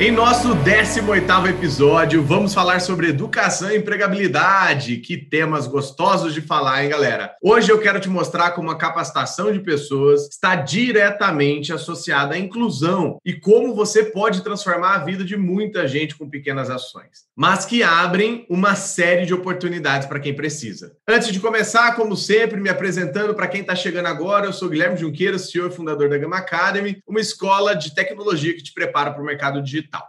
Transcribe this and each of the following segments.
Em nosso 18º episódio, vamos falar sobre educação e empregabilidade. Que temas gostosos de falar, hein, galera? Hoje eu quero te mostrar como a capacitação de pessoas está diretamente associada à inclusão e como você pode transformar a vida de muita gente com pequenas ações, mas que abrem uma série de oportunidades para quem precisa. Antes de começar, como sempre, me apresentando para quem está chegando agora, eu sou Guilherme Junqueira, CEO e fundador da Gama Academy, uma escola de tecnologia que te prepara para o mercado digital digital.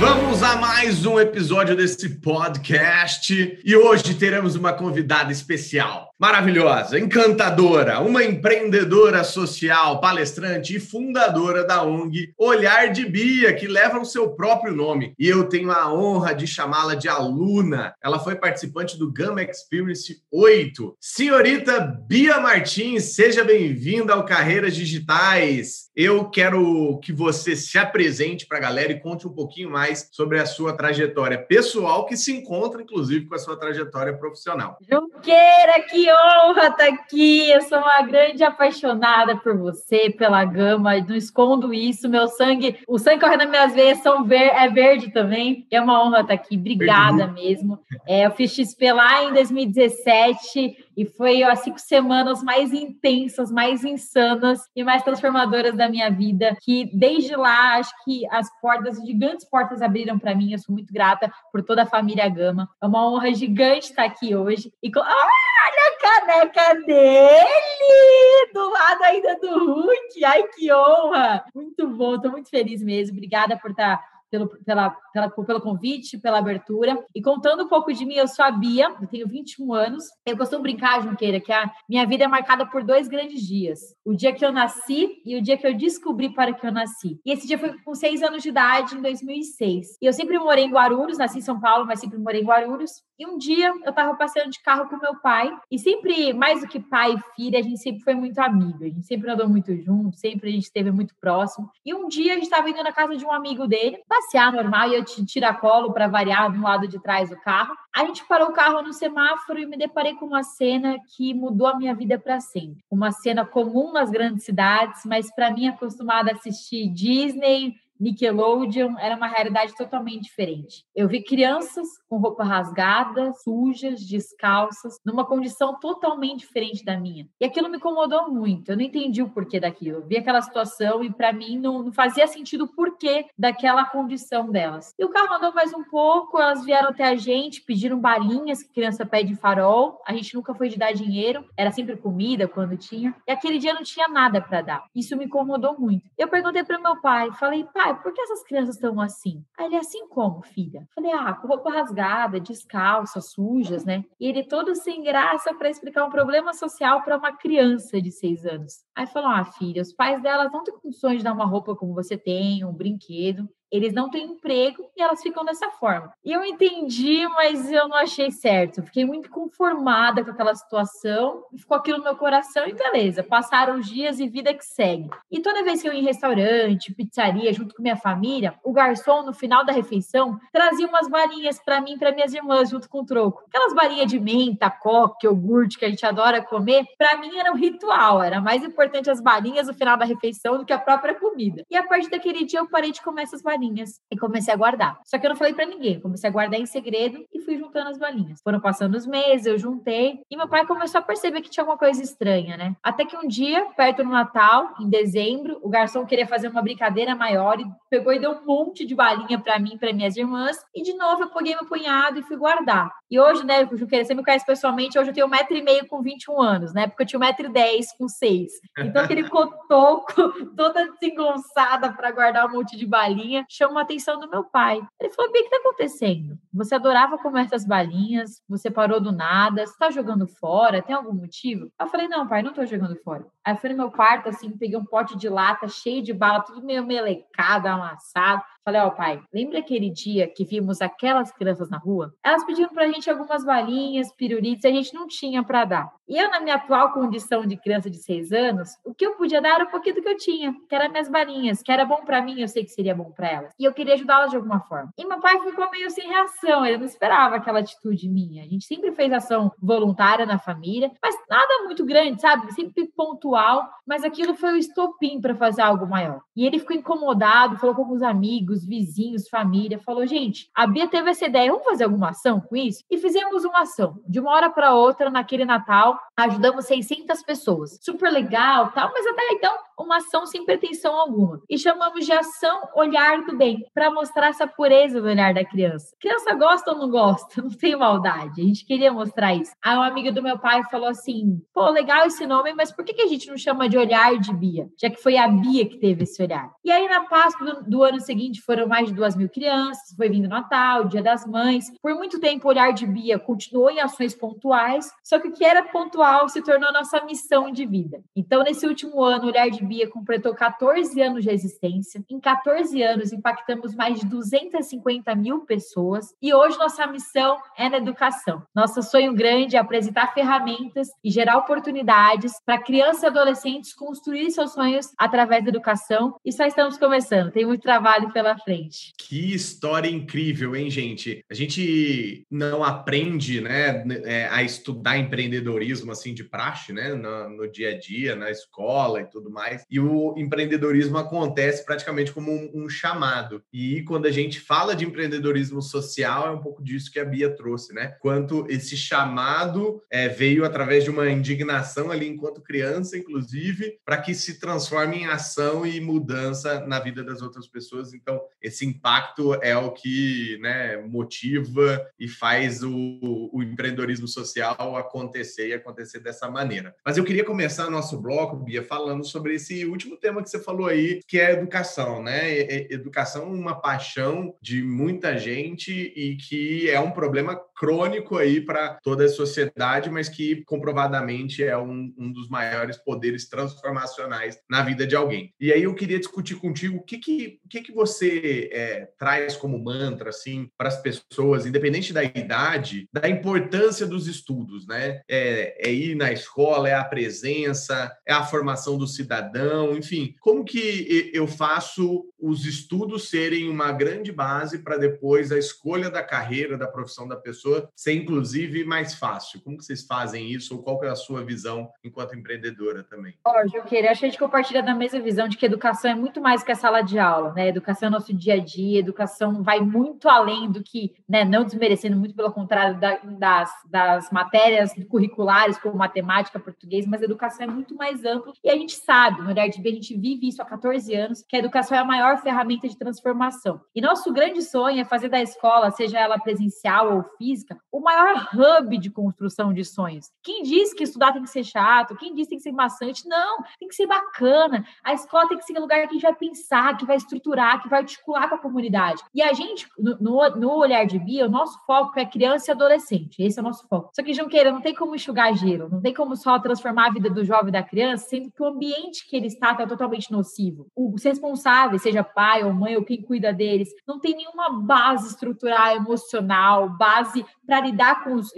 Vamos a mais um episódio desse podcast e hoje teremos uma convidada especial maravilhosa, encantadora, uma empreendedora social, palestrante e fundadora da ONG Olhar de Bia, que leva o seu próprio nome. E eu tenho a honra de chamá-la de aluna. Ela foi participante do Gama Experience 8. Senhorita Bia Martins, seja bem-vinda ao Carreiras Digitais. Eu quero que você se apresente para a galera e conte um pouquinho mais sobre a sua trajetória pessoal, que se encontra, inclusive, com a sua trajetória profissional. Junqueira, que honra estar tá aqui. Eu sou uma grande apaixonada por você, pela gama. Não escondo isso. Meu sangue, o sangue correndo nas minhas veias são ver, é verde também. É uma honra estar tá aqui. Obrigada mesmo. É, eu fiz XP lá em 2017 e foi as cinco semanas mais intensas, mais insanas e mais transformadoras da minha vida. Que desde lá, acho que as portas, gigantes portas abriram para mim. Eu sou muito grata por toda a família Gama. É uma honra gigante estar aqui hoje. E ah! Olha a caneca dele! Do lado ainda do Hulk. Ai, que honra! Muito bom, estou muito feliz mesmo. Obrigada por estar pelo, pela, pela, pelo convite, pela abertura. E contando um pouco de mim, eu sou a Bia, eu tenho 21 anos. Eu costumo brincar, Junqueira, que a minha vida é marcada por dois grandes dias: o dia que eu nasci e o dia que eu descobri para que eu nasci. E esse dia foi com seis anos de idade, em 2006. E eu sempre morei em Guarulhos, nasci em São Paulo, mas sempre morei em Guarulhos. E um dia eu estava passeando de carro com meu pai, e sempre, mais do que pai e filha, a gente sempre foi muito amigo, a gente sempre andou muito junto, sempre a gente esteve muito próximo. E um dia a gente estava indo na casa de um amigo dele, passear normal, e eu tirar colo para variar no lado de trás do carro. A gente parou o carro no semáforo e me deparei com uma cena que mudou a minha vida para sempre. Uma cena comum nas grandes cidades, mas para mim acostumada a assistir Disney, Nickelodeon era uma realidade totalmente diferente. Eu vi crianças com roupa rasgada, sujas, descalças, numa condição totalmente diferente da minha. E aquilo me incomodou muito. Eu não entendi o porquê daquilo. Eu vi aquela situação e para mim não, não, fazia sentido o porquê daquela condição delas. E o carro andou mais um pouco, elas vieram até a gente, pediram balinhas que criança pede farol. A gente nunca foi de dar dinheiro, era sempre comida quando tinha. E aquele dia não tinha nada para dar. Isso me incomodou muito. Eu perguntei para meu pai, falei: "Pai, pai, por que essas crianças estão assim? Aí ele, assim como, filha? Falei, ah, com roupa rasgada, descalça, sujas, né? E ele todo sem graça para explicar um problema social para uma criança de seis anos. Aí falou, ah, filha, os pais delas não têm condições de dar uma roupa como você tem, um brinquedo eles não têm emprego e elas ficam dessa forma. E eu entendi, mas eu não achei certo. fiquei muito conformada com aquela situação, ficou aquilo no meu coração e beleza. Passaram os dias e vida que segue. E toda vez que eu ia em restaurante, pizzaria, junto com minha família, o garçom, no final da refeição, trazia umas balinhas para mim e para minhas irmãs, junto com o troco. Aquelas balinhas de menta, coque, iogurte que a gente adora comer, para mim era um ritual. Era mais importante as balinhas no final da refeição do que a própria comida. E a partir daquele dia eu parei de comer essas balinhas e comecei a guardar. Só que eu não falei para ninguém, comecei a guardar em segredo e fui juntando as balinhas. Foram passando os meses, eu juntei e meu pai começou a perceber que tinha alguma coisa estranha, né? Até que um dia, perto do Natal, em dezembro, o garçom queria fazer uma brincadeira maior e pegou e deu um monte de balinha para mim, para minhas irmãs. E de novo eu peguei meu punhado e fui guardar. E hoje, né, Juqueira, você me conhece pessoalmente, hoje eu tenho um metro e meio com 21 anos, né? Porque eu tinha um metro e dez com seis. Então aquele cotoco toda desengonçada para guardar um monte de balinha chamou a atenção do meu pai. Ele falou: Bia, o que está acontecendo? Você adorava comer essas balinhas, você parou do nada, você está jogando fora, tem algum motivo? Eu falei: Não, pai, não estou jogando fora. Aí fui no meu quarto, assim, peguei um pote de lata cheio de bala, tudo meio melecado, amassado. Falei, ó, oh, pai, lembra aquele dia que vimos aquelas crianças na rua? Elas pediram pra gente algumas balinhas, pirulitos, e a gente não tinha para dar. E eu, na minha atual condição de criança de seis anos, o que eu podia dar era um pouquinho do que eu tinha, que era minhas balinhas, que era bom para mim, eu sei que seria bom para elas. E eu queria ajudá-las de alguma forma. E meu pai ficou meio sem reação, ele não esperava aquela atitude minha. A gente sempre fez ação voluntária na família, mas nada muito grande, sabe? Sempre pontual, mas aquilo foi o estopim para fazer algo maior. E ele ficou incomodado, falou com alguns amigos, vizinhos, família, falou: gente, a Bia teve essa ideia, vamos fazer alguma ação com isso? E fizemos uma ação. De uma hora para outra, naquele Natal, ajudamos 600 pessoas. Super legal, tal, mas até então uma ação sem pretensão alguma. E chamamos de ação olhar do bem, para mostrar essa pureza do olhar da criança. Criança gosta ou não gosta? Não tem maldade. A gente queria mostrar isso. Aí uma amiga do meu pai falou assim: pô, legal esse nome, mas por que, que a gente não chama de olhar de Bia? Já que foi a Bia que teve esse olhar. E aí, na Páscoa do, do ano seguinte, foram mais de duas mil crianças, foi vindo Natal, Dia das Mães. Por muito tempo, o olhar de Bia continuou em ações pontuais, só que o que era pontual se tornou nossa missão de vida. Então, nesse último ano, o olhar de Bia completou 14 anos de existência. Em 14 anos, impactamos mais de 250 mil pessoas e hoje nossa missão é na educação. Nosso sonho grande é apresentar ferramentas e gerar oportunidades para crianças e adolescentes construir seus sonhos através da educação e só estamos começando. Tem muito trabalho pela frente. Que história incrível, hein, gente? A gente não aprende, né, é, a estudar empreendedorismo assim de praxe, né, no, no dia a dia, na escola e tudo mais. E o empreendedorismo acontece praticamente como um, um chamado. E quando a gente fala de empreendedorismo social, é um pouco disso que a Bia trouxe, né? Quanto esse chamado é, veio através de uma indignação ali enquanto criança, inclusive, para que se transforme em ação e mudança na vida das outras pessoas. Então, esse impacto é o que né, motiva e faz o, o empreendedorismo social acontecer e acontecer dessa maneira. Mas eu queria começar nosso bloco, Bia, falando sobre esse último tema que você falou aí, que é a educação, né? Educação é uma paixão de muita gente e que é um problema crônico aí para toda a sociedade, mas que comprovadamente é um, um, dos maiores poderes transformacionais na vida de alguém. E aí eu queria discutir contigo o que que, o que, que você é, traz como mantra assim para as pessoas, independente da idade, da importância dos estudos, né? É, é ir na escola, é a presença, é a formação do cidadão, enfim, como que eu faço os estudos serem uma grande base para depois a escolha da carreira, da profissão da pessoa ser, inclusive, mais fácil? Como que vocês fazem isso? Ou qual é a sua visão enquanto empreendedora também? Ó, oh, Juqueira, acho que a gente compartilha da mesma visão de que educação é muito mais que a sala de aula, né? Educação é nosso dia a dia, educação vai muito além do que, né? Não desmerecendo, muito pelo contrário, da, das, das matérias curriculares, como matemática, português, mas a educação é muito mais ampla e a gente sabe, no Olhar de B, a gente vive isso há 14 anos, que a educação é a maior ferramenta de transformação. E nosso grande sonho é fazer da escola, seja ela presencial ou física, física, o maior hub de construção de sonhos. Quem diz que estudar tem que ser chato? Quem diz que tem que ser maçante? Não, tem que ser bacana. A escola tem que ser um lugar que a gente vai pensar, que vai estruturar, que vai articular com a comunidade. E a gente, no, no olhar de Bia, o nosso foco é criança e adolescente. Esse é o nosso foco. Só que, Junqueira, não tem como enxugar gelo, não tem como só transformar a vida do jovem e da criança, sendo que o ambiente que ele está está totalmente nocivo. Os responsáveis, seja pai ou mãe ou quem cuida deles, não tem nenhuma base estrutural, emocional, base para lidar com os,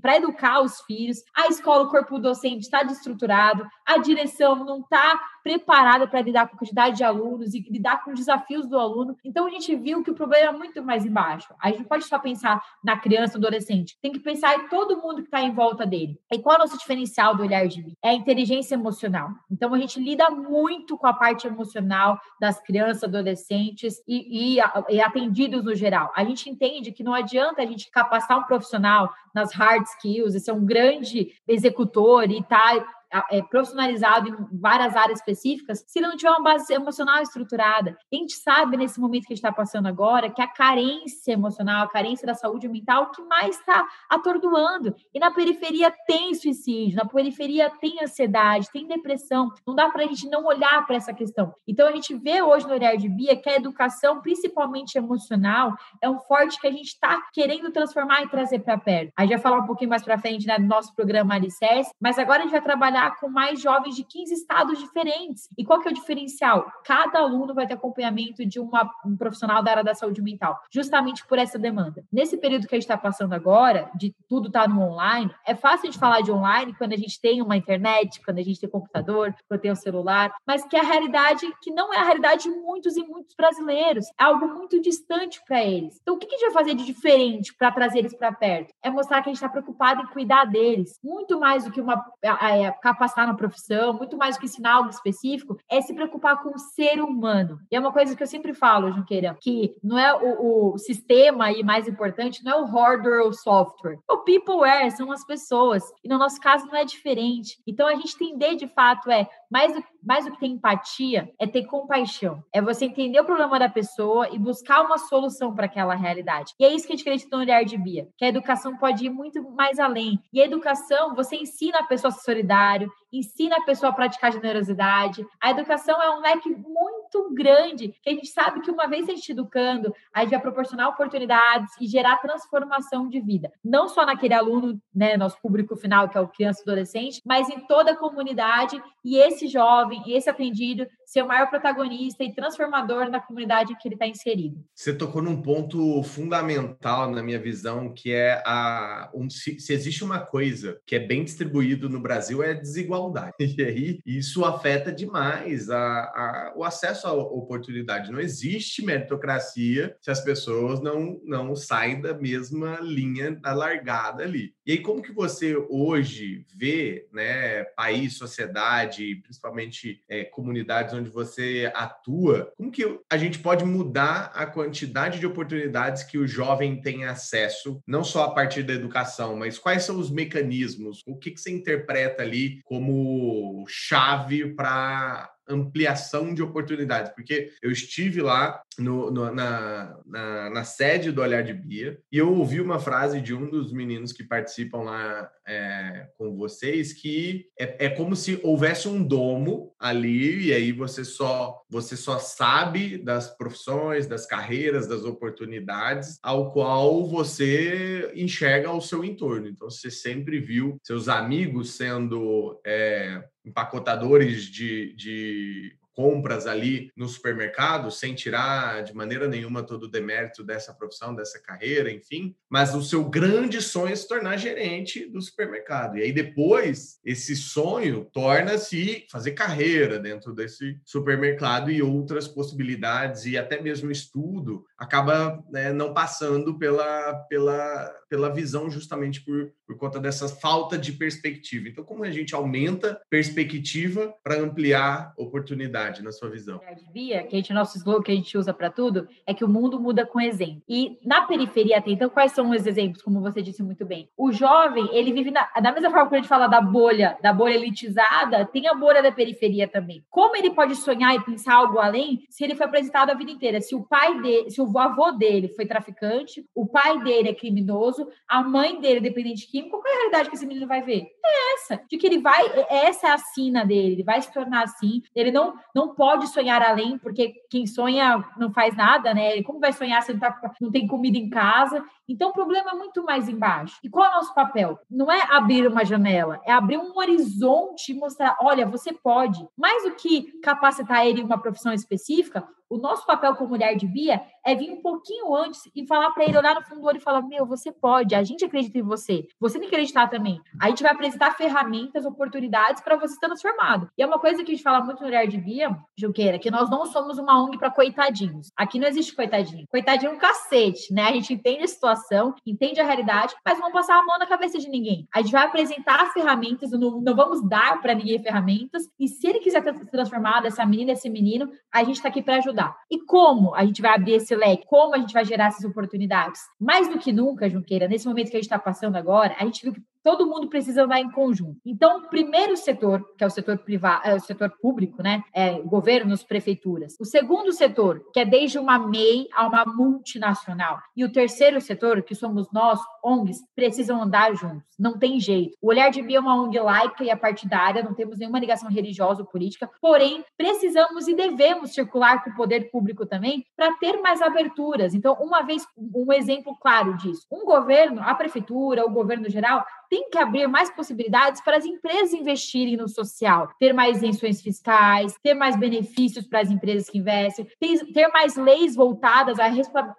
para educar os filhos. A escola, o corpo docente está desestruturado, a direção não está preparada para lidar com a quantidade de alunos e lidar com os desafios do aluno. Então a gente viu que o problema é muito mais embaixo. A gente não pode só pensar na criança, no adolescente, tem que pensar em todo mundo que está em volta dele. E qual é o nosso diferencial do olhar de mim? É a inteligência emocional. Então a gente lida muito com a parte emocional das crianças, adolescentes e, e, e atendidos no geral. A gente entende que não adianta a gente capacitar um profissional nas hard skills, esse é um grande executor e tá é, profissionalizado em várias áreas específicas, se não tiver uma base emocional estruturada. A gente sabe, nesse momento que a gente está passando agora, que a carência emocional, a carência da saúde mental, que mais está atordoando. E na periferia tem suicídio, na periferia tem ansiedade, tem depressão. Não dá para a gente não olhar para essa questão. Então, a gente vê hoje no olhar de Bia que a educação, principalmente emocional, é um forte que a gente está querendo transformar e trazer para perto. A gente vai falar um pouquinho mais para frente né, do nosso programa Alicerce, mas agora a gente vai trabalhar trabalhar com mais jovens de 15 estados diferentes. E qual que é o diferencial? Cada aluno vai ter acompanhamento de uma, um profissional da área da saúde mental, justamente por essa demanda. Nesse período que a gente está passando agora, de tudo estar tá no online, é fácil de falar de online quando a gente tem uma internet, quando a gente tem computador, quando tem um celular, mas que é a realidade que não é a realidade de muitos e muitos brasileiros, é algo muito distante para eles. Então, o que a gente vai fazer de diferente para trazer eles para perto? É mostrar que a gente está preocupado em cuidar deles, muito mais do que uma é, capacitar na profissão, muito mais do que ensinar algo específico, é se preocupar com o ser humano. E é uma coisa que eu sempre falo, Junqueira, que não é o, o sistema aí mais importante, não é o hardware ou software. O peopleware são as pessoas. E no nosso caso não é diferente. Então a gente entender de fato é mais do, mais do que ter empatia, é ter compaixão. É você entender o problema da pessoa e buscar uma solução para aquela realidade. E é isso que a gente acredita no olhar de Bia, que a educação pode ir muito mais além. E a educação, você ensina a pessoa a ser solidário, ensina a pessoa a praticar generosidade. A educação é um leque muito grande, que a gente sabe que uma vez a gente educando, a gente vai proporcionar oportunidades e gerar transformação de vida. Não só naquele aluno, né, nosso público final, que é o criança e adolescente, mas em toda a comunidade e esse jovem, esse atendido ser o maior protagonista e transformador na comunidade em que ele está inserido. Você tocou num ponto fundamental na minha visão, que é a um, se, se, existe uma coisa que é bem distribuído no Brasil é a desigualdade. E aí isso afeta demais a, a, o acesso à oportunidade. Não existe meritocracia se as pessoas não, não saem da mesma linha da largada ali. E aí como que você hoje vê, né, país, sociedade, principalmente é, comunidades onde você atua, como que a gente pode mudar a quantidade de oportunidades que o jovem tem acesso, não só a partir da educação, mas quais são os mecanismos? O que, que você interpreta ali como chave para ampliação de oportunidades, porque eu estive lá no, no, na, na, na, sede do Olhar de Bia e eu ouvi uma frase de um dos meninos que participam lá é, com vocês que é, é como se houvesse um domo ali e aí você só você só sabe das profissões, das carreiras, das oportunidades ao qual você enxerga ao seu entorno. Então você sempre viu seus amigos sendo é, empacotadores de, de compras ali no supermercado, sem tirar de maneira nenhuma todo o demérito dessa profissão, dessa carreira, enfim. Mas o seu grande sonho é se tornar gerente do supermercado. E aí depois, esse sonho torna-se fazer carreira dentro desse supermercado e outras possibilidades e até mesmo estudo acaba né, não passando pela, pela, pela visão justamente por, por conta dessa falta de perspectiva. Então, como a gente aumenta perspectiva para ampliar oportunidade na sua visão? Via, que a gente, nosso slogan que a gente usa para tudo, é que o mundo muda com exemplo. E na periferia até então, quais são os exemplos, como você disse muito bem? O jovem, ele vive na, da mesma forma que a gente fala da bolha, da bolha elitizada, tem a bolha da periferia também. Como ele pode sonhar e pensar algo além se ele foi apresentado a vida inteira? Se o pai dele, se o o avô dele foi traficante, o pai dele é criminoso, a mãe dele é dependente químico, qual é a realidade que esse menino vai ver? É essa, de que ele vai, é, essa é a sina dele, ele vai se tornar assim, ele não, não pode sonhar além, porque quem sonha não faz nada, né? Ele, como vai sonhar se não, tá, não tem comida em casa? Então o problema é muito mais embaixo. E qual é o nosso papel? Não é abrir uma janela, é abrir um horizonte e mostrar, olha, você pode. Mais do que capacitar ele em uma profissão específica, o nosso papel como mulher de Bia é vir um pouquinho antes e falar para ele, olhar no fundo do olho e falar: Meu, você pode, a gente acredita em você, você tem que acreditar também. A gente vai apresentar ferramentas, oportunidades para você estar transformado. E é uma coisa que a gente fala muito no Mulher de Bia, Junqueira, que nós não somos uma ONG para coitadinhos. Aqui não existe coitadinho. Coitadinho é um cacete, né? A gente entende a situação, entende a realidade, mas não vamos passar a mão na cabeça de ninguém. A gente vai apresentar ferramentas, não, não vamos dar para ninguém ferramentas, e se ele quiser ser transformado, essa menina, esse menino, a gente está aqui para ajudar. E como a gente vai abrir esse leque? Como a gente vai gerar essas oportunidades? Mais do que nunca, Junqueira, nesse momento que a gente está passando agora, a gente viu que todo mundo precisa andar em conjunto. Então, o primeiro setor, que é o setor privado, é o setor público, né, é governos, prefeituras. O segundo setor, que é desde uma MEI a uma multinacional. E o terceiro setor, que somos nós, ONGs, precisam andar juntos. Não tem jeito. O Olhar de Bia é uma ONG laica e partidária, não temos nenhuma ligação religiosa ou política, porém, precisamos e devemos circular com o poder público também para ter mais aberturas. Então, uma vez, um exemplo claro disso. Um governo, a prefeitura, o governo geral, tem que abrir mais possibilidades para as empresas investirem no social, ter mais isenções fiscais, ter mais benefícios para as empresas que investem, ter mais leis voltadas à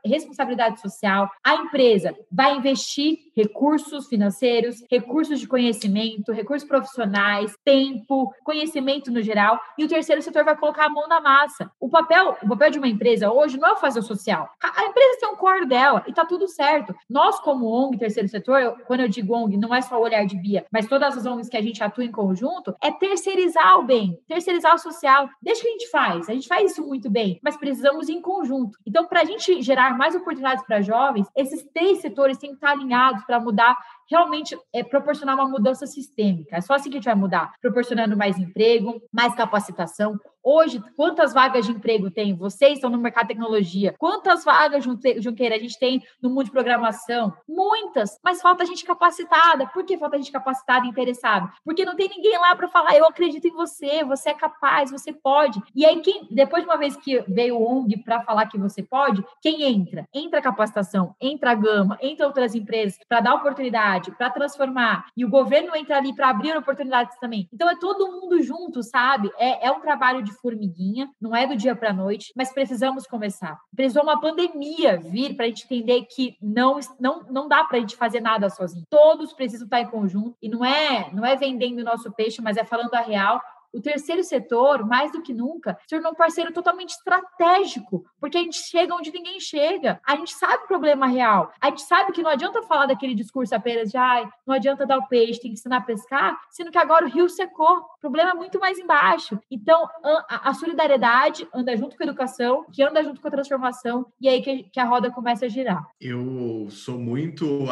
responsabilidade social. A empresa vai investir recursos financeiros, recursos de conhecimento, recursos profissionais, tempo, conhecimento no geral, e o terceiro setor vai colocar a mão na massa. O papel, o papel de uma empresa hoje não é fazer o social. A empresa tem um core dela e tá tudo certo. Nós, como ONG, terceiro setor, eu, quando eu digo ONG, não é só o olhar de Bia, mas todas as ONGs que a gente atua em conjunto, é terceirizar o bem, terceirizar o social. Deixa que a gente faz, a gente faz isso muito bem, mas precisamos em conjunto. Então, para a gente gerar mais oportunidades para jovens, esses três setores têm que estar alinhados para mudar realmente é, proporcionar uma mudança sistêmica. É só assim que a gente vai mudar, proporcionando mais emprego, mais capacitação. Hoje, quantas vagas de emprego tem? Vocês estão no mercado de tecnologia. Quantas vagas, Junqueira, a gente tem no mundo de programação? Muitas, mas falta gente capacitada. Por que falta gente capacitada e interessada? Porque não tem ninguém lá para falar, eu acredito em você, você é capaz, você pode. E aí, quem, depois de uma vez que veio o ONG para falar que você pode, quem entra? Entra a capacitação, entra a Gama, entra outras empresas para dar oportunidade para transformar e o governo entra ali para abrir oportunidades também. Então é todo mundo junto, sabe? É, é um trabalho de formiguinha, não é do dia para a noite, mas precisamos começar. Precisou uma pandemia vir para a gente entender que não, não, não dá para a gente fazer nada sozinho. Todos precisam estar em conjunto e não é não é vendendo o nosso peixe, mas é falando a real o terceiro setor, mais do que nunca, se tornou um parceiro totalmente estratégico, porque a gente chega onde ninguém chega. A gente sabe o problema real. A gente sabe que não adianta falar daquele discurso apenas de ai, não adianta dar o peixe, tem que ensinar a pescar, sendo que agora o rio secou. O problema é muito mais embaixo. Então, a, solidariedade anda junto com a educação, que anda junto com a transformação, e é aí que, a roda começa a girar. Eu sou muito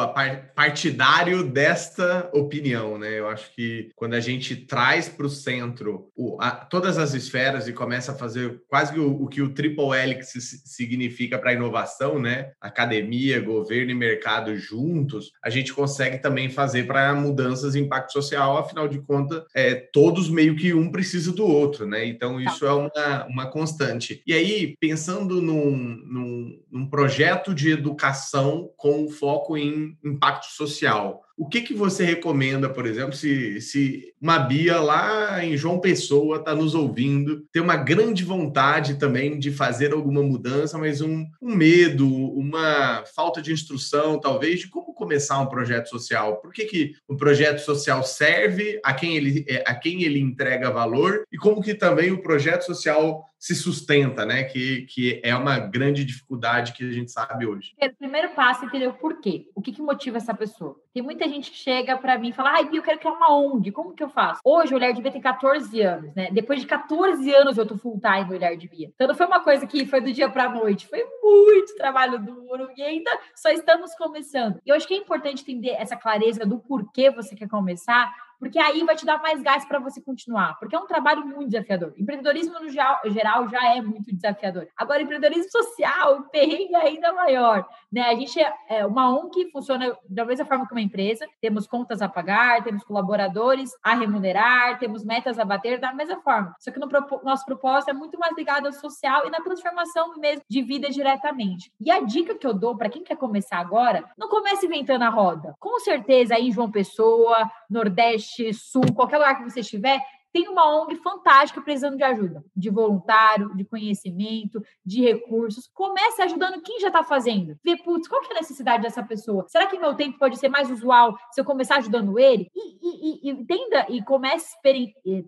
partidário desta opinião, né? Eu acho que quando a gente traz para o centro o, a, todas as esferas e começa a fazer quase o, o que o triple helix significa para a inovação, né? Academia, governo e mercado juntos, a gente consegue também fazer para mudanças em impacto social, afinal de contas, é, todos meio que um precisa do outro, né? Então, tá. isso é uma, uma constante. E aí, pensando num, num, num projeto de educação com foco em impacto social, o que, que você recomenda, por exemplo, se, se uma Bia lá em João Pessoa está nos ouvindo, tem uma grande vontade também de fazer alguma mudança, mas um, um medo, uma falta de instrução, talvez, de como começar um projeto social? Por que, que o projeto social serve, a quem, ele, é, a quem ele entrega valor e como que também o projeto social se sustenta, né? Que, que é uma grande dificuldade que a gente sabe hoje. O primeiro passo é entender o porquê. O que, que motiva essa pessoa? Tem muita gente que chega para mim e fala: ai, eu quero criar uma ONG, como que eu faço? Hoje o Olhar de Bia tem 14 anos, né? Depois de 14 anos eu tô full time no Olhar de Bia. Então não foi uma coisa que foi do dia para noite, foi muito trabalho duro e ainda só estamos começando. E eu acho que é importante entender essa clareza do porquê você quer começar porque aí vai te dar mais gás para você continuar, porque é um trabalho muito desafiador. Empreendedorismo no geral já é muito desafiador. Agora, empreendedorismo social, perrengue é ainda maior, né? A gente é, é uma ONG funciona da mesma forma que uma empresa, temos contas a pagar, temos colaboradores a remunerar, temos metas a bater da mesma forma. Só que no nosso propósito é muito mais ligado ao social e na transformação mesmo de vida diretamente. E a dica que eu dou para quem quer começar agora, não comece inventando a roda. Com certeza aí em João Pessoa, Nordeste Nordeste, Sul, qualquer lugar que você estiver, tem uma ONG fantástica precisando de ajuda, de voluntário, de conhecimento, de recursos. Comece ajudando quem já está fazendo. Vê, putz, qual que é a necessidade dessa pessoa? Será que meu tempo pode ser mais usual se eu começar ajudando ele? E, e, e entenda e comece,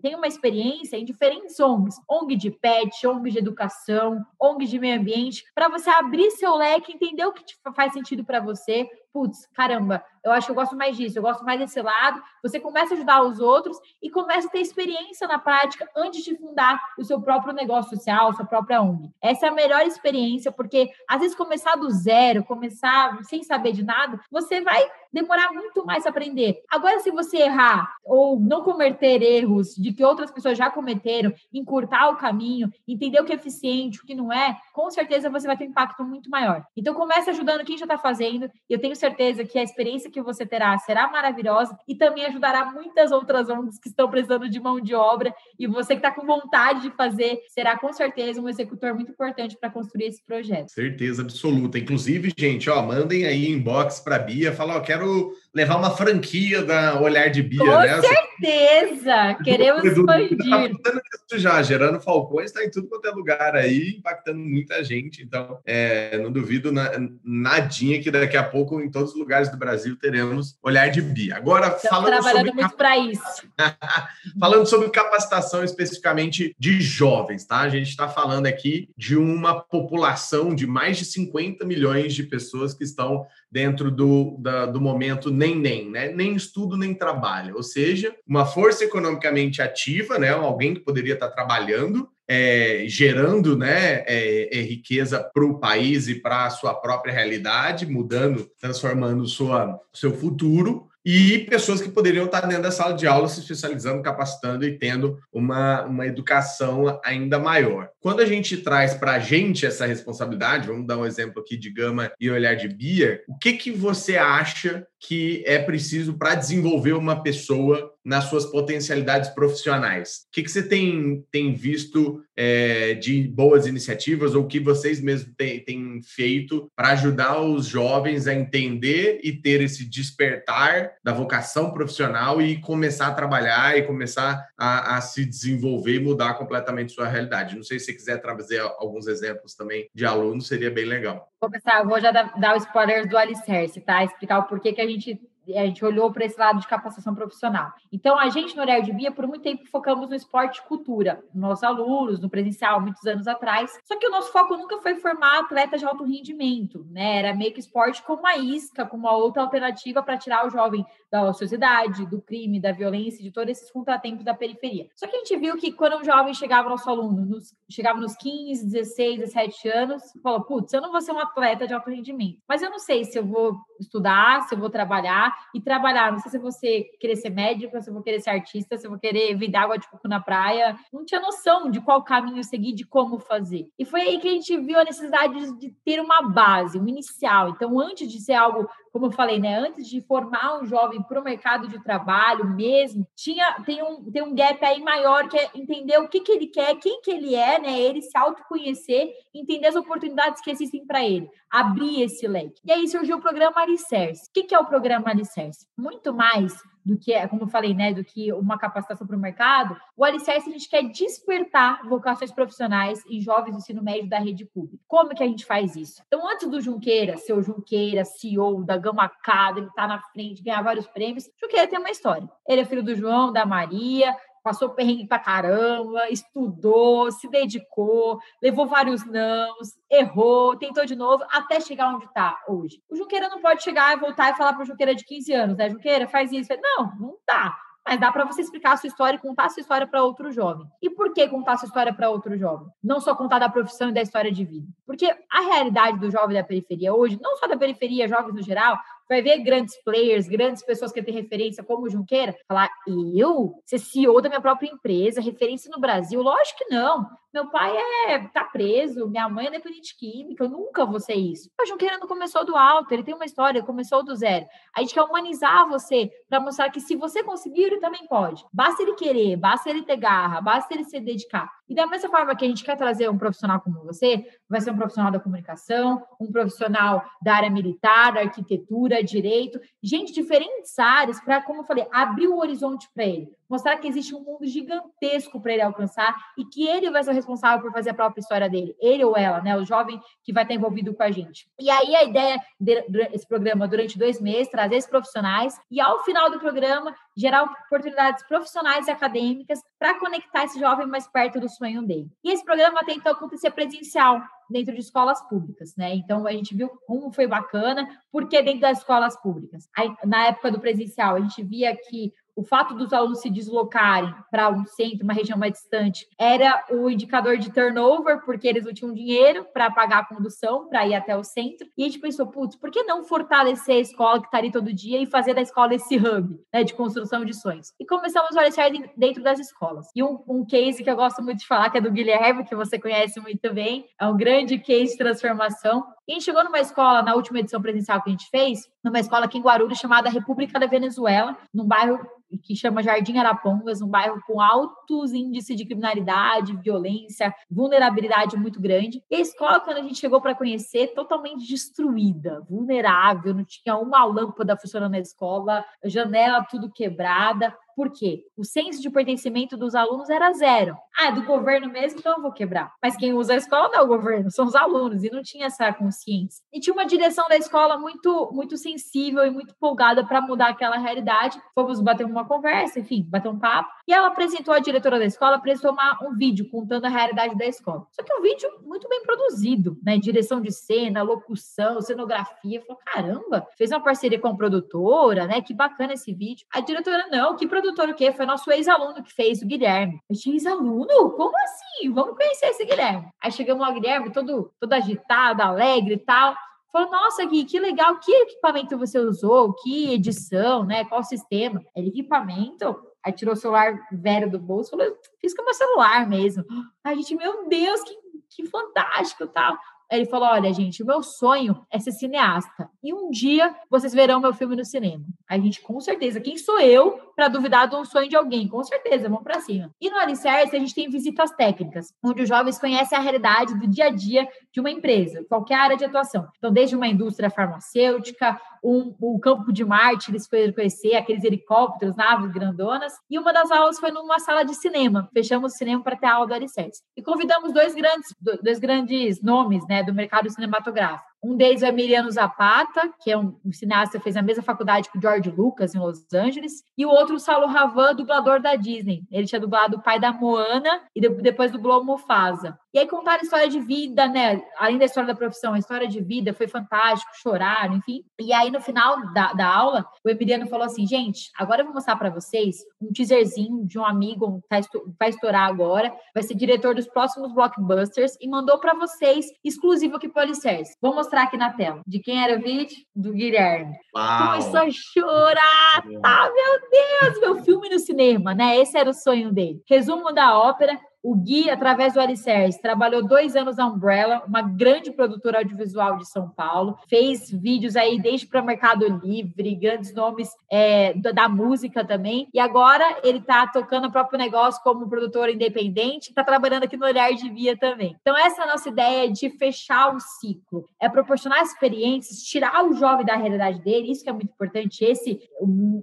tenha uma experiência em diferentes ONGs. ONG de pet, ONG de educação, ONG de meio ambiente, para você abrir seu leque, entender o que faz sentido para você, putz, caramba, eu acho que eu gosto mais disso, eu gosto mais desse lado. Você começa a ajudar os outros e começa a ter experiência na prática antes de fundar o seu próprio negócio social, sua própria ONG. Essa é a melhor experiência, porque às vezes começar do zero, começar sem saber de nada, você vai demorar muito mais a aprender. Agora, se você errar ou não cometer erros de que outras pessoas já cometeram, encurtar o caminho, entender o que é eficiente, o que não é, com certeza você vai ter um impacto muito maior. Então, comece ajudando quem já está fazendo. Eu tenho certeza que a experiência que você terá será maravilhosa e também ajudará muitas outras ONGs que estão precisando de mão de obra. E você que está com vontade de fazer será com certeza um executor muito importante para construir esse projeto. Certeza absoluta. Inclusive, gente, ó, mandem aí inbox para Bia, fala, ó, quero levar uma franquia da Olhar de Bia, Com né? certeza! Queremos expandir. Tá isso já, gerando falcões, está em tudo quanto é lugar aí, impactando muita gente. Então, é, não duvido na, nadinha que daqui a pouco, em todos os lugares do Brasil, teremos Olhar de Bia. Agora, Estamos falando trabalhando sobre... muito para isso. falando sobre capacitação especificamente de jovens, tá? A gente está falando aqui de uma população de mais de 50 milhões de pessoas que estão dentro do, da, do momento nem nem, né? Nem estudo nem trabalho, ou seja, uma força economicamente ativa, né? Alguém que poderia estar trabalhando, é, gerando né, é, é, riqueza para o país e para a sua própria realidade, mudando, transformando sua, seu futuro, e pessoas que poderiam estar dentro da sala de aula se especializando, capacitando e tendo uma, uma educação ainda maior. Quando a gente traz para a gente essa responsabilidade, vamos dar um exemplo aqui de Gama e olhar de Bia, o que, que você acha que é preciso para desenvolver uma pessoa nas suas potencialidades profissionais? O que, que você tem, tem visto é, de boas iniciativas ou que vocês mesmos têm, feito para ajudar os jovens a entender e ter esse despertar da vocação profissional e começar a trabalhar e começar a, a se desenvolver e mudar completamente sua realidade? Não sei se você quiser trazer alguns exemplos também de alunos, seria bem legal. Vou começar, vou já dar, dar o spoiler do Alicerce, tá? Explicar o porquê que a gente a gente olhou para esse lado de capacitação profissional. Então, a gente no Horário de Bia, por muito tempo, focamos no esporte e cultura, nos nossos alunos, no presencial, muitos anos atrás. Só que o nosso foco nunca foi formar atletas de alto rendimento, né? Era meio que esporte como uma isca, como uma outra alternativa para tirar o jovem da ociosidade, do crime, da violência, de todos esses contratempos da periferia. Só que a gente viu que quando um jovem chegava, nosso aluno, nos, chegava nos 15, 16, 17 anos, falou: putz, eu não vou ser um atleta de alto rendimento, mas eu não sei se eu vou estudar, se eu vou trabalhar e trabalhar. Não sei se você querer ser médico, se eu vou querer ser artista, se eu vou querer vender água de coco na praia. Não tinha noção de qual caminho seguir, de como fazer. E foi aí que a gente viu a necessidade de ter uma base, um inicial. Então, antes de ser algo como eu falei, né, antes de formar um jovem para o mercado de trabalho mesmo, tinha tem um, tem um gap aí maior que é entender o que, que ele quer, quem que ele é, né, ele se autoconhecer, entender as oportunidades que existem para ele, abrir esse leque. E aí surgiu o programa Alicerce. O que, é o programa Alicerce? Muito mais do que, como eu falei, né, do que uma capacitação para o mercado, o alicerce a gente quer despertar vocações profissionais em jovens do ensino médio da rede pública. Como que a gente faz isso? Então, antes do Junqueira, seu Junqueira, CEO da Gama Academy, tá na frente, ganhar vários prêmios, Junqueira tem uma história. Ele é filho do João, da Maria, passou perrengue pra caramba, estudou, se dedicou, levou vários nãos, errou, tentou de novo, até chegar onde está hoje. O Junqueira não pode chegar e voltar e falar para o Junqueira de 15 anos, né? Junqueira, faz isso. Não, não tá mas dá para você explicar a sua história e contar a sua história para outro jovem. E por que contar a sua história para outro jovem? Não só contar da profissão e da história de vida. Porque a realidade do jovem da periferia hoje, não só da periferia, jovens no geral, vai ver grandes players, grandes pessoas que têm referência, como o Junqueira, falar: eu? Ser CEO da minha própria empresa, referência no Brasil? Lógico que não. Meu pai é tá preso, minha mãe é dependente química, eu nunca vou ser isso. O Junqueira não começou do alto, ele tem uma história, começou do zero. A gente quer humanizar você para mostrar que se você conseguir, ele também pode. Basta ele querer, basta ele ter garra, basta ele se dedicar. E da mesma forma que a gente quer trazer um profissional como você, vai ser um profissional da comunicação, um profissional da área militar, da arquitetura, direito, gente diferentes áreas para, como eu falei, abrir o horizonte para ele mostrar que existe um mundo gigantesco para ele alcançar e que ele vai ser o responsável por fazer a própria história dele, ele ou ela, né, o jovem que vai estar envolvido com a gente. E aí a ideia desse programa durante dois meses trazer esses profissionais e ao final do programa gerar oportunidades profissionais e acadêmicas para conectar esse jovem mais perto do sonho dele. E esse programa tem então acontecer presencial dentro de escolas públicas, né? Então a gente viu como foi bacana, porque dentro das escolas públicas. Aí, na época do presencial, a gente via que o fato dos alunos se deslocarem para um centro, uma região mais distante, era o indicador de turnover, porque eles não tinham dinheiro para pagar a condução para ir até o centro. E a gente pensou, putz, por que não fortalecer a escola que está ali todo dia e fazer da escola esse hub né, de construção de sonhos? E começamos a olhar dentro das escolas. E um, um case que eu gosto muito de falar, que é do Guilherme, que você conhece muito bem, é um grande case de transformação. E a gente chegou numa escola, na última edição presencial que a gente fez, numa escola aqui em Guarulhos, chamada República da Venezuela, num bairro que chama Jardim Arapongas, um bairro com altos índices de criminalidade, violência, vulnerabilidade muito grande. E a escola, quando a gente chegou para conhecer, totalmente destruída, vulnerável, não tinha uma lâmpada funcionando na escola, janela tudo quebrada. Por quê? O senso de pertencimento dos alunos era zero. Ah, é do governo mesmo, então eu vou quebrar. Mas quem usa a escola não é o governo, são os alunos, e não tinha essa consciência. E tinha uma direção da escola muito, muito sensível e muito empolgada para mudar aquela realidade. Fomos bater uma conversa, enfim, bater um papo. E ela apresentou, a diretora da escola apresentou uma, um vídeo contando a realidade da escola. Só que é um vídeo muito bem produzido, né? Direção de cena, locução, cenografia. Falou, caramba, fez uma parceria com a produtora, né? Que bacana esse vídeo. A diretora, não, que produtora produtor o quê? Foi nosso ex-aluno que fez, o Guilherme. Eu tinha ex-aluno? Como assim? Vamos conhecer esse Guilherme. Aí chegamos lá, Guilherme, todo, todo agitado, alegre e tal. Falou, nossa, Gui, que legal, que equipamento você usou, que edição, né? Qual sistema? Ele, equipamento? Aí tirou o celular velho do bolso, falou, fiz com meu celular mesmo. Aí a gente, meu Deus, que, que fantástico, tal. Ele falou: Olha, gente, o meu sonho é ser cineasta. E um dia vocês verão meu filme no cinema. A gente, com certeza, quem sou eu para duvidar um sonho de alguém? Com certeza, vamos para cima. E no Alicerce, a gente tem visitas técnicas, onde os jovens conhecem a realidade do dia a dia de uma empresa, qualquer área de atuação. Então, desde uma indústria farmacêutica, um, o campo de Marte, eles foram conhecer aqueles helicópteros, naves grandonas. E uma das aulas foi numa sala de cinema. Fechamos o cinema para ter a aula do Alicerce. E convidamos dois grandes, dois grandes nomes né, do mercado cinematográfico. Um deles é Emiliano Zapata, que é um, cineasta que fez a mesma faculdade que o George Lucas, em Los Angeles. E o outro, o Saulo Ravan, dublador da Disney. Ele tinha dublado o pai da Moana e depois dublou Mufasa. E aí contaram a história de vida, né? Além da história da profissão, a história de vida foi fantástico, choraram, enfim. E aí, no final da, da aula, o Emiliano falou assim: gente, agora eu vou mostrar para vocês um teaserzinho de um amigo que tá vai estourar agora, vai ser diretor dos próximos blockbusters e mandou para vocês, exclusivo aqui para o Alicerce. Vou mostrar aqui na tela. De quem era o vídeo? Do Guilherme. Uau. Começou a chorar. Tá, meu Deus, meu filme no cinema, né? Esse era o sonho dele. Resumo da ópera: o Gui, através do Alicerce, trabalhou dois anos na Umbrella, uma grande produtora audiovisual de São Paulo. Fez vídeos aí desde para Mercado Livre, grandes nomes é, da música também. E agora ele está tocando o próprio negócio como produtor independente, está trabalhando aqui no Olhar de Via também. Então, essa é a nossa ideia de fechar o ciclo. É proporcionar experiências, tirar o jovem da realidade dele, isso que é muito importante, esse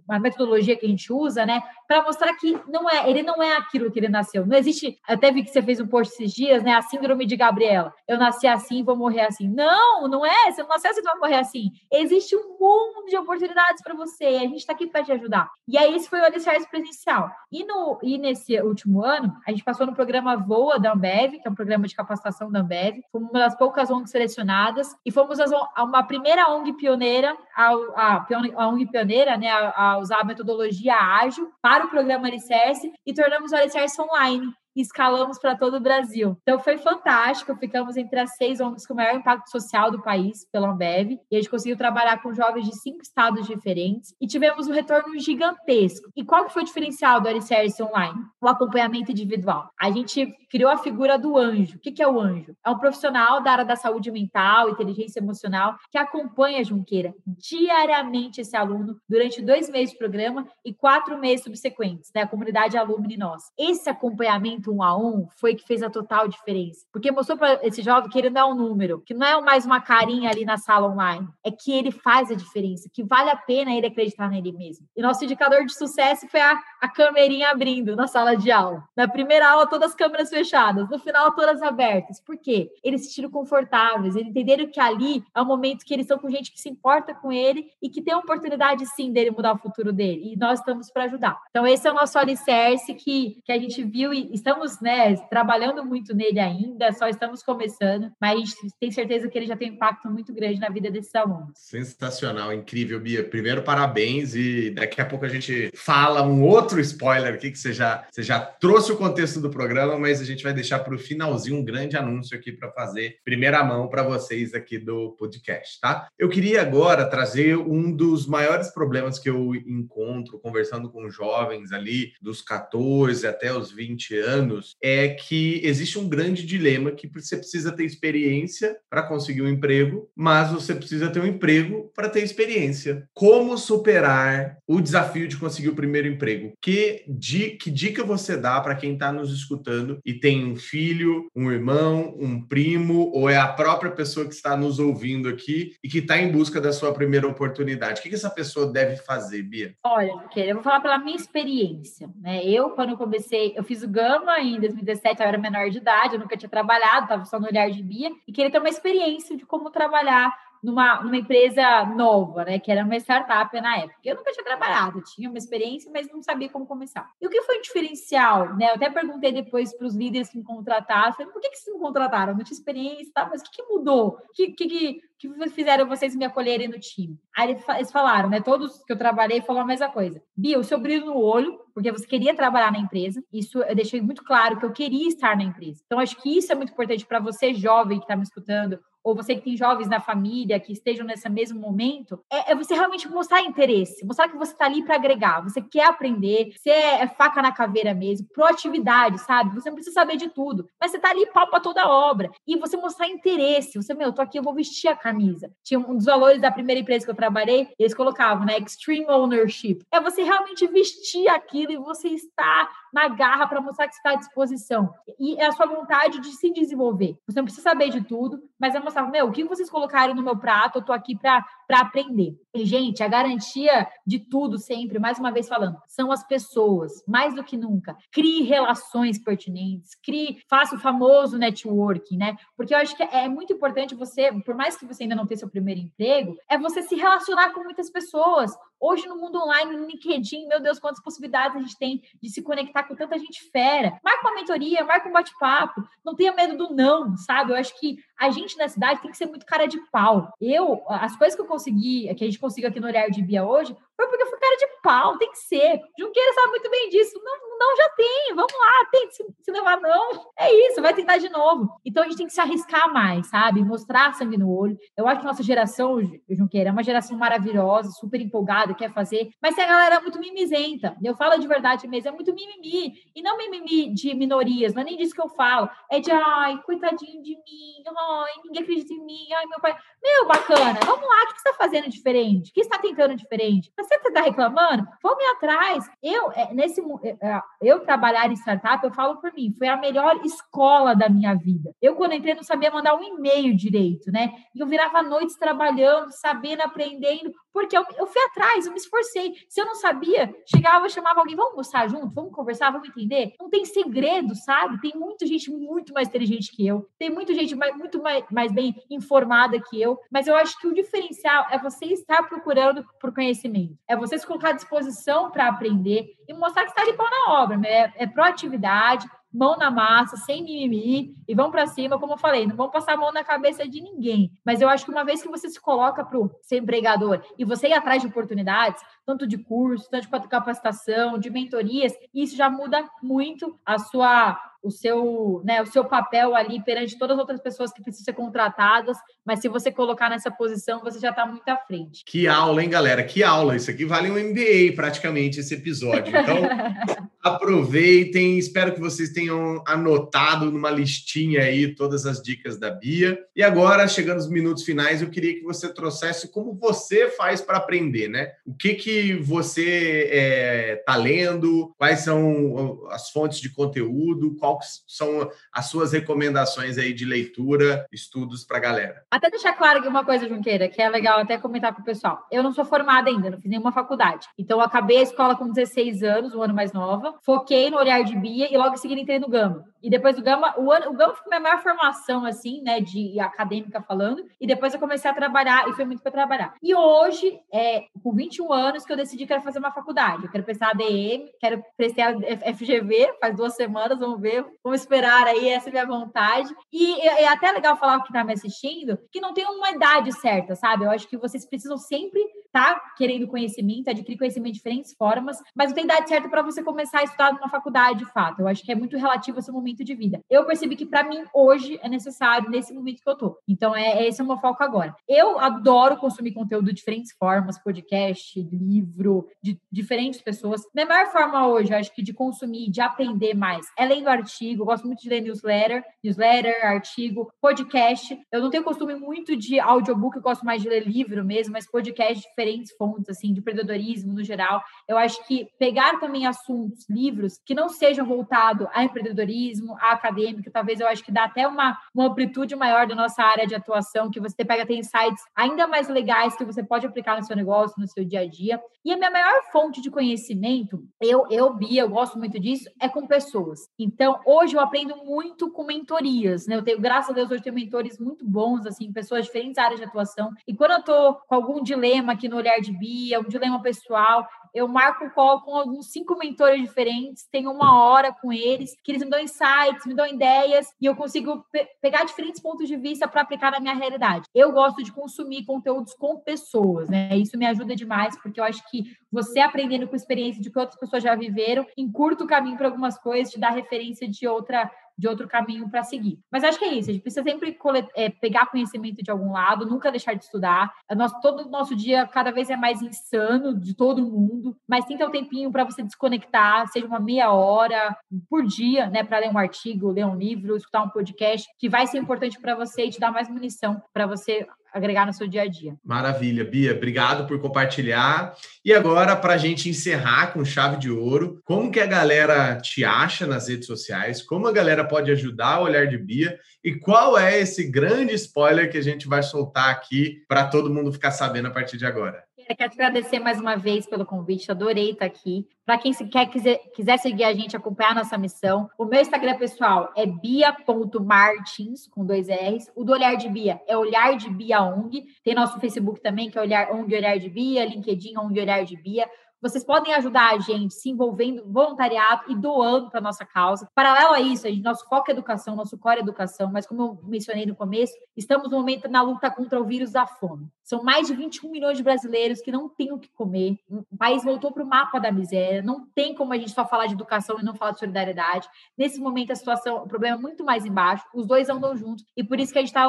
a metodologia que a gente usa, né? Para mostrar que não é, ele não é aquilo que ele nasceu. Não existe até vi que você fez um post esses dias, né? A síndrome de Gabriela. Eu nasci assim, vou morrer assim. Não, não é. Você não nasceu assim, vai morrer assim. Existe um mundo de oportunidades para você. A gente está aqui para te ajudar. E aí, esse foi o alicerce presencial. E, no, e nesse último ano, a gente passou no programa Voa da Ambev, que é um programa de capacitação da Ambev. Fomos uma das poucas ONGs selecionadas e fomos a uma primeira ONG pioneira, a, a, a ONG pioneira, né, a, a usar a metodologia ágil para o programa Alicerce e tornamos o Alicerce online escalamos para todo o Brasil. Então foi fantástico, ficamos entre as seis ONGs com o maior impacto social do país pela Ambev, e a gente conseguiu trabalhar com jovens de cinco estados diferentes e tivemos um retorno gigantesco. E qual que foi o diferencial do Alicerce Online? O acompanhamento individual. A gente criou a figura do anjo. O que é o anjo? É um profissional da área da saúde mental, inteligência emocional, que acompanha a Junqueira diariamente esse aluno durante dois meses de programa e quatro meses subsequentes, né? A comunidade alumni nós. Esse acompanhamento um a um foi que fez a total diferença. Porque mostrou para esse jovem que ele não é um número, que não é mais uma carinha ali na sala online, é que ele faz a diferença, que vale a pena ele acreditar nele mesmo. E nosso indicador de sucesso foi a, a câmerinha abrindo na sala de aula. Na primeira aula, todas as câmeras fechadas, no final, todas abertas. Por quê? Eles se sentiram confortáveis, eles entenderam que ali é um momento que eles estão com gente que se importa com ele e que tem a oportunidade, sim, dele mudar o futuro dele. E nós estamos para ajudar. Então, esse é o nosso alicerce que, que a gente viu e estamos estamos né, trabalhando muito nele ainda, só estamos começando, mas a gente tem certeza que ele já tem um impacto muito grande na vida desses alunos. Sensacional, incrível, Bia. Primeiro, parabéns, e daqui a pouco a gente fala um outro spoiler aqui, que você já, você já trouxe o contexto do programa, mas a gente vai deixar para o finalzinho um grande anúncio aqui para fazer primeira mão para vocês aqui do podcast, tá? Eu queria agora trazer um dos maiores problemas que eu encontro conversando com jovens ali dos 14 até os 20 anos anos é que existe um grande dilema que você precisa ter experiência para conseguir um emprego, mas você precisa ter um emprego para ter experiência. Como superar o desafio de conseguir o primeiro emprego? Que, di, que dica você dá para quem está nos escutando e tem um filho, um irmão, um primo, ou é a própria pessoa que está nos ouvindo aqui e que está em busca da sua primeira oportunidade? O que, que essa pessoa deve fazer, Bia? Olha, eu vou falar pela minha experiência. Né? Eu, quando comecei, eu fiz o Gama em 2017, eu era menor de idade, eu nunca tinha trabalhado, estava só no olhar de Bia, e queria ter uma experiência de como trabalhar numa, numa empresa nova, né? Que era uma startup na época. Eu nunca tinha trabalhado, tinha uma experiência, mas não sabia como começar. E o que foi o diferencial, né? Eu até perguntei depois para os líderes que me contrataram, falei, por que, que vocês me contrataram? Não tinha experiência, tá? Mas o que, que mudou? O que, que, que fizeram vocês me acolherem no time? Aí eles falaram, né? Todos que eu trabalhei falaram a mesma coisa. Bia, o seu brilho no olho, porque você queria trabalhar na empresa. Isso eu deixei muito claro que eu queria estar na empresa. Então, acho que isso é muito importante para você, jovem, que está me escutando, ou você que tem jovens na família que estejam nesse mesmo momento, é, é você realmente mostrar interesse, mostrar que você está ali para agregar, você quer aprender, você é, é, faca na caveira mesmo, proatividade, sabe? Você não precisa saber de tudo, mas você está ali pau para toda a obra. E você mostrar interesse, você, meu, eu tô aqui, eu vou vestir a camisa. Tinha um dos valores da primeira empresa que eu trabalhei, eles colocavam, né? Extreme ownership. É você realmente vestir aquilo e você estar na garra para mostrar que está à disposição. E é a sua vontade de se desenvolver. Você não precisa saber de tudo, mas é mostrar, meu, o que vocês colocaram no meu prato, eu tô aqui para aprender. E, gente, a garantia de tudo sempre, mais uma vez falando, são as pessoas, mais do que nunca. Crie relações pertinentes, crie, faça o famoso networking, né? Porque eu acho que é muito importante você, por mais que você ainda não tenha seu primeiro emprego, é você se relacionar com muitas pessoas. Hoje, no mundo online, no LinkedIn, meu Deus, quantas possibilidades a gente tem de se conectar com tanta gente fera. Marca uma mentoria, marca um bate-papo, não tenha medo do não, sabe? Eu acho que a gente na cidade tem que ser muito cara de pau. Eu, as coisas que eu consegui, que a gente conseguiu aqui no Olhar de Bia hoje, foi porque eu fui cara de pau, tem que ser. Junqueira sabe muito bem disso. Não, não já tem, vamos lá, tem, se, se levar não, é isso, vai tentar de novo. Então a gente tem que se arriscar mais, sabe? Mostrar sangue no olho. Eu acho que nossa geração, Junqueira, é uma geração maravilhosa, super empolgada, quer fazer, mas tem a galera muito mimizenta. Eu falo de verdade mesmo, é muito mimimi. E não mimimi de minorias, não é nem disso que eu falo. É de, ai, coitadinho de mim, ai, ninguém acredita em mim, ai, meu pai. Meu, bacana, vamos lá, o que você está fazendo diferente? O que você está tentando diferente? Você está reclamando? Vamos atrás. Eu, é, nesse, é, é, eu trabalhar em startup, eu falo por mim, foi a melhor escola da minha vida. Eu, quando entrei, não sabia mandar um e-mail direito, né? E eu virava noites trabalhando, sabendo, aprendendo, porque eu, eu fui atrás, eu me esforcei. Se eu não sabia, chegava, chamava alguém, vamos almoçar junto, vamos conversar, vamos entender. Não tem segredo, sabe? Tem muita gente muito mais inteligente que eu, tem muita gente mais, muito mais, mais bem informada que eu, mas eu acho que o diferencial é você estar procurando por conhecimento, é você se colocar à disposição para aprender e mostrar que está de pau na obra, né? é, é proatividade, mão na massa, sem mimimi, e vão para cima, como eu falei, não vão passar a mão na cabeça de ninguém. Mas eu acho que uma vez que você se coloca para ser empregador e você ir atrás de oportunidades, tanto de curso, tanto de capacitação, de mentorias, isso já muda muito a sua o seu, né, o seu papel ali perante todas as outras pessoas que precisam ser contratadas, mas se você colocar nessa posição, você já está muito à frente. Que aula, hein, galera? Que aula! Isso aqui vale um MBA praticamente esse episódio. Então, aproveitem, espero que vocês tenham anotado numa listinha aí todas as dicas da Bia. E agora, chegando nos minutos finais, eu queria que você trouxesse como você faz para aprender, né? O que que você está é, tá lendo, quais são as fontes de conteúdo, quais são as suas recomendações aí de leitura, estudos para a galera. Até deixar claro uma coisa, Junqueira, que é legal até comentar com o pessoal. Eu não sou formada ainda, não fiz nenhuma faculdade. Então, eu acabei a escola com 16 anos, um ano mais nova, foquei no olhar de Bia e logo em seguida entrei no Gama. E depois do Gama, o, ano, o Gama foi minha maior formação, assim, né, de acadêmica falando. E depois eu comecei a trabalhar e foi muito para trabalhar. E hoje, é, com 21 anos, que eu decidi que quero fazer uma faculdade. Eu quero prestar ADM, quero prestar FGV, faz duas semanas, vamos ver vamos esperar aí, essa é minha vontade. E é até legal falar o que está me assistindo, que não tem uma idade certa, sabe? Eu acho que vocês precisam sempre tá querendo conhecimento, adquirir conhecimento de diferentes formas, mas não tem idade certa para você começar a estudar numa faculdade, de fato. Eu acho que é muito relativo ao seu momento de vida. Eu percebi que para mim hoje é necessário nesse momento que eu tô. Então é esse é o meu foco agora. Eu adoro consumir conteúdo de diferentes formas, podcast, livro, de diferentes pessoas. Minha maior forma hoje, acho que de consumir, de aprender mais, é lendo artigo. Eu gosto muito de ler newsletter, newsletter, artigo, podcast. Eu não tenho costume muito de audiobook, eu gosto mais de ler livro mesmo, mas podcast de diferentes fontes, assim, de empreendedorismo no geral. Eu acho que pegar também assuntos, livros, que não sejam voltados a empreendedorismo, a acadêmico, talvez eu acho que dá até uma, uma amplitude maior da nossa área de atuação, que você pega, tem insights ainda mais legais que você pode aplicar no seu negócio, no seu dia a dia. E a minha maior fonte de conhecimento, eu, eu Bia, eu gosto muito disso, é com pessoas. Então, hoje eu aprendo muito com mentorias, né? Eu tenho, graças a Deus, hoje tenho mentores muito bons, assim, pessoas de diferentes áreas de atuação. E quando eu tô com algum dilema aqui no Olhar de Bia, um dilema pessoal, eu marco o call com alguns cinco mentores diferentes, tenho uma hora com eles, que eles me dão insights, me dão ideias, e eu consigo pe pegar diferentes pontos de vista para aplicar na minha realidade. Eu gosto de consumir conteúdos com pessoas, né? Isso me ajuda demais, porque eu acho que você aprendendo com experiência de que outras pessoas já viveram, encurta o caminho para algumas coisas, te dá referência de outra de outro caminho para seguir. Mas acho que é isso, a gente precisa sempre é, pegar conhecimento de algum lado, nunca deixar de estudar. Nosso, todo o nosso dia cada vez é mais insano de todo mundo, mas ter um tempinho para você desconectar, seja uma meia hora por dia, né, para ler um artigo, ler um livro, escutar um podcast, que vai ser importante para você e te dar mais munição para você agregar no seu dia a dia. Maravilha, Bia. Obrigado por compartilhar. E agora, para a gente encerrar com chave de ouro, como que a galera te acha nas redes sociais? Como a galera pode ajudar o olhar de Bia? E qual é esse grande spoiler que a gente vai soltar aqui para todo mundo ficar sabendo a partir de agora? Eu quero te agradecer mais uma vez pelo convite, adorei estar aqui. Para quem quer, quiser, quiser seguir a gente, acompanhar a nossa missão, o meu Instagram pessoal é bia.martins, com dois R's. O do Olhar de Bia é Olhar de Bia ONG. Tem nosso Facebook também, que é Olhar ONG Olhar de Bia, LinkedIn ONG Olhar de Bia. Vocês podem ajudar a gente se envolvendo voluntariado e doando para nossa causa. Paralelo a isso, a gente, nosso foco é educação, nosso core é educação, mas como eu mencionei no começo, estamos no momento na luta contra o vírus da fome. São mais de 21 milhões de brasileiros que não têm o que comer. O país voltou para o mapa da miséria. Não tem como a gente só falar de educação e não falar de solidariedade. Nesse momento, a situação, o problema é muito mais embaixo. Os dois andam juntos. E por isso que a gente está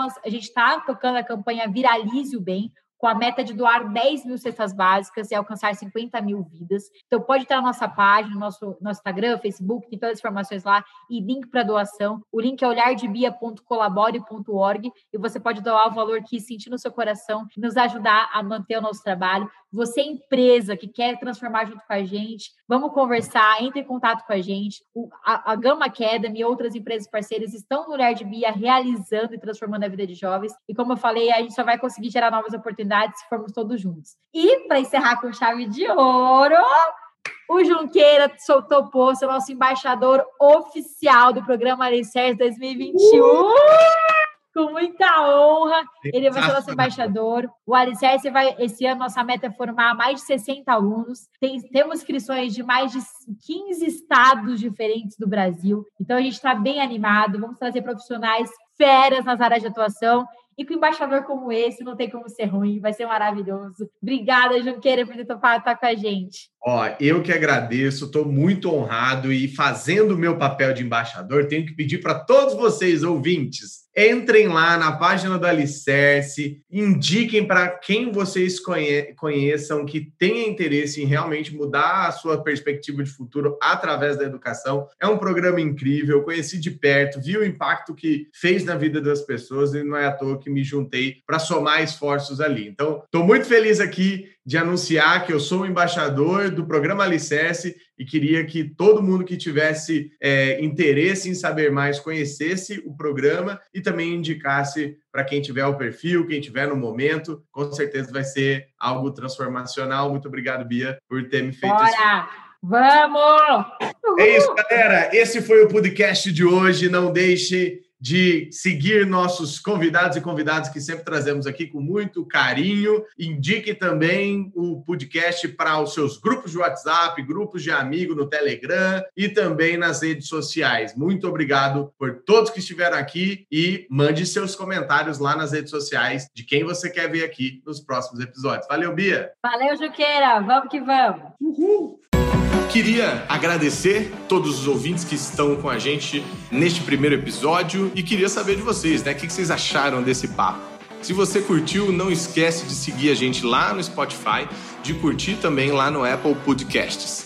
tá tocando a campanha Viralize o Bem, com a meta de doar 10 mil cestas básicas e alcançar 50 mil vidas. Então, pode estar na nossa página, no nosso, nosso Instagram, Facebook, tem todas as informações lá e link para doação. O link é olhardebia.colabore.org e você pode doar o valor que sentir no seu coração nos ajudar a manter o nosso trabalho. Você, empresa que quer transformar junto com a gente, vamos conversar, entre em contato com a gente. O, a, a Gama Academy e outras empresas parceiras estão no Olhar de Bia realizando e transformando a vida de jovens. E como eu falei, a gente só vai conseguir gerar novas oportunidades se formos todos juntos. E para encerrar com chave de ouro, o Junqueira soltou posto, nosso embaixador oficial do programa Alicerce 2021 com muita honra. Ele vai ser nosso embaixador. O Alicerce vai, esse ano, nossa meta é formar mais de 60 alunos. Tem, temos inscrições de mais de 15 estados diferentes do Brasil. Então, a gente está bem animado. Vamos trazer profissionais feras nas áreas de atuação. E com um embaixador como esse, não tem como ser ruim, vai ser maravilhoso. Obrigada, Junqueira, por ter topado estar com a gente. Ó, eu que agradeço, estou muito honrado e fazendo o meu papel de embaixador, tenho que pedir para todos vocês, ouvintes, Entrem lá na página do Alicerce, indiquem para quem vocês conhe conheçam que tenha interesse em realmente mudar a sua perspectiva de futuro através da educação. É um programa incrível, conheci de perto, vi o impacto que fez na vida das pessoas e não é à toa que me juntei para somar esforços ali. Então, estou muito feliz aqui de anunciar que eu sou o embaixador do programa Alicerce e queria que todo mundo que tivesse é, interesse em saber mais conhecesse o programa e também indicasse para quem tiver o perfil, quem tiver no momento, com certeza vai ser algo transformacional. Muito obrigado, Bia, por ter me feito Bora! isso. Vamos! É isso, galera. Esse foi o podcast de hoje. Não deixe de seguir nossos convidados e convidadas que sempre trazemos aqui com muito carinho. Indique também o podcast para os seus grupos de WhatsApp, grupos de amigo no Telegram e também nas redes sociais. Muito obrigado por todos que estiveram aqui e mande seus comentários lá nas redes sociais de quem você quer ver aqui nos próximos episódios. Valeu, Bia! Valeu, Juqueira! Vamos que vamos! Uhul! Queria agradecer todos os ouvintes que estão com a gente neste primeiro episódio e queria saber de vocês, né? O que vocês acharam desse papo? Se você curtiu, não esquece de seguir a gente lá no Spotify, de curtir também lá no Apple Podcasts.